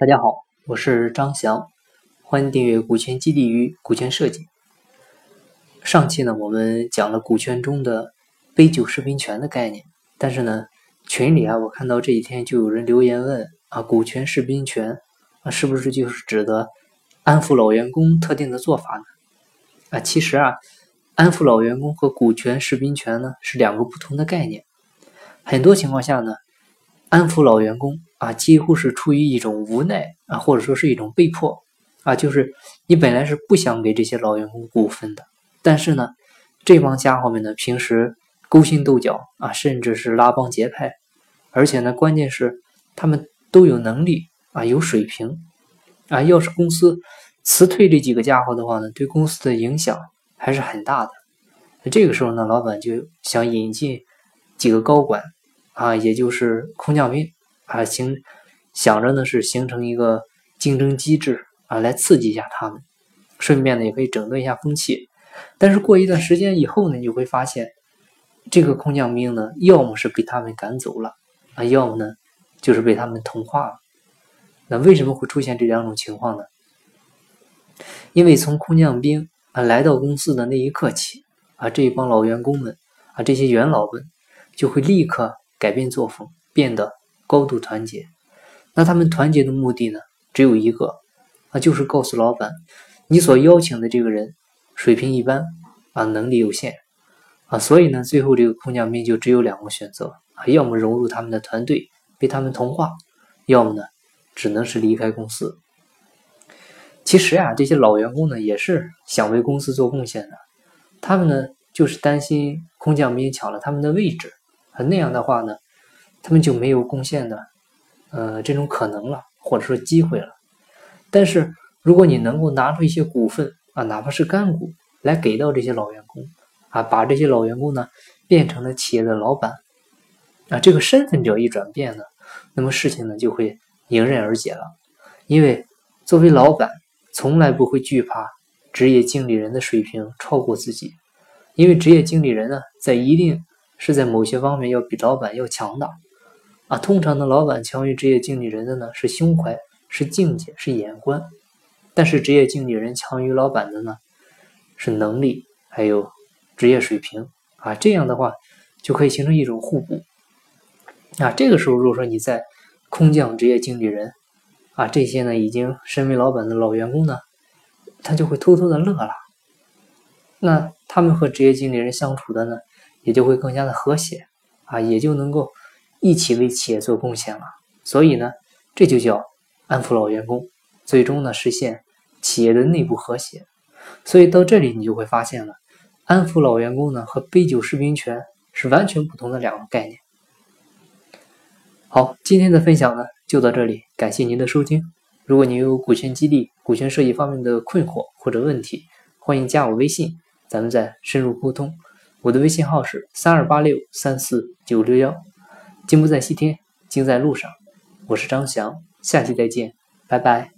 大家好，我是张翔，欢迎订阅《股权激励与股权设计》。上期呢，我们讲了股权中的杯酒释兵权的概念，但是呢，群里啊，我看到这几天就有人留言问啊，股权释兵权啊，是不是就是指的安抚老员工特定的做法呢？啊，其实啊，安抚老员工和股权释兵权呢是两个不同的概念。很多情况下呢，安抚老员工。啊，几乎是出于一种无奈啊，或者说是一种被迫啊，就是你本来是不想给这些老员工股份的，但是呢，这帮家伙们呢，平时勾心斗角啊，甚至是拉帮结派，而且呢，关键是他们都有能力啊，有水平啊，要是公司辞退这几个家伙的话呢，对公司的影响还是很大的。这个时候呢，老板就想引进几个高管啊，也就是空降兵。啊，形想着呢是形成一个竞争机制啊，来刺激一下他们，顺便呢也可以整顿一下风气。但是过一段时间以后呢，你就会发现，这个空降兵呢，要么是被他们赶走了啊，要么呢就是被他们同化了。那为什么会出现这两种情况呢？因为从空降兵啊来到公司的那一刻起啊，这一帮老员工们啊，这些元老们就会立刻改变作风，变得。高度团结，那他们团结的目的呢，只有一个，啊，就是告诉老板，你所邀请的这个人水平一般，啊，能力有限，啊，所以呢，最后这个空降兵就只有两个选择，啊，要么融入他们的团队，被他们同化，要么呢，只能是离开公司。其实呀，这些老员工呢，也是想为公司做贡献的，他们呢，就是担心空降兵抢了他们的位置，啊，那样的话呢。他们就没有贡献的，呃，这种可能了，或者说机会了。但是，如果你能够拿出一些股份啊，哪怕是干股，来给到这些老员工啊，把这些老员工呢变成了企业的老板啊，这个身份只要一转变呢，那么事情呢就会迎刃而解了。因为作为老板，从来不会惧怕职业经理人的水平超过自己，因为职业经理人呢，在一定是在某些方面要比老板要强大。啊，通常的老板强于职业经理人的呢是胸怀，是境界，是眼观；但是职业经理人强于老板的呢是能力，还有职业水平。啊，这样的话就可以形成一种互补。啊，这个时候如果说你在空降职业经理人，啊，这些呢已经身为老板的老员工呢，他就会偷偷的乐了。那他们和职业经理人相处的呢，也就会更加的和谐。啊，也就能够。一起为企业做贡献了，所以呢，这就叫安抚老员工，最终呢实现企业的内部和谐。所以到这里你就会发现了，安抚老员工呢和杯酒释兵权是完全不同的两个概念。好，今天的分享呢就到这里，感谢您的收听。如果您有股权激励、股权设计方面的困惑或者问题，欢迎加我微信，咱们再深入沟通。我的微信号是三二八六三四九六幺。金不在西天，金在路上。我是张翔，下期再见，拜拜。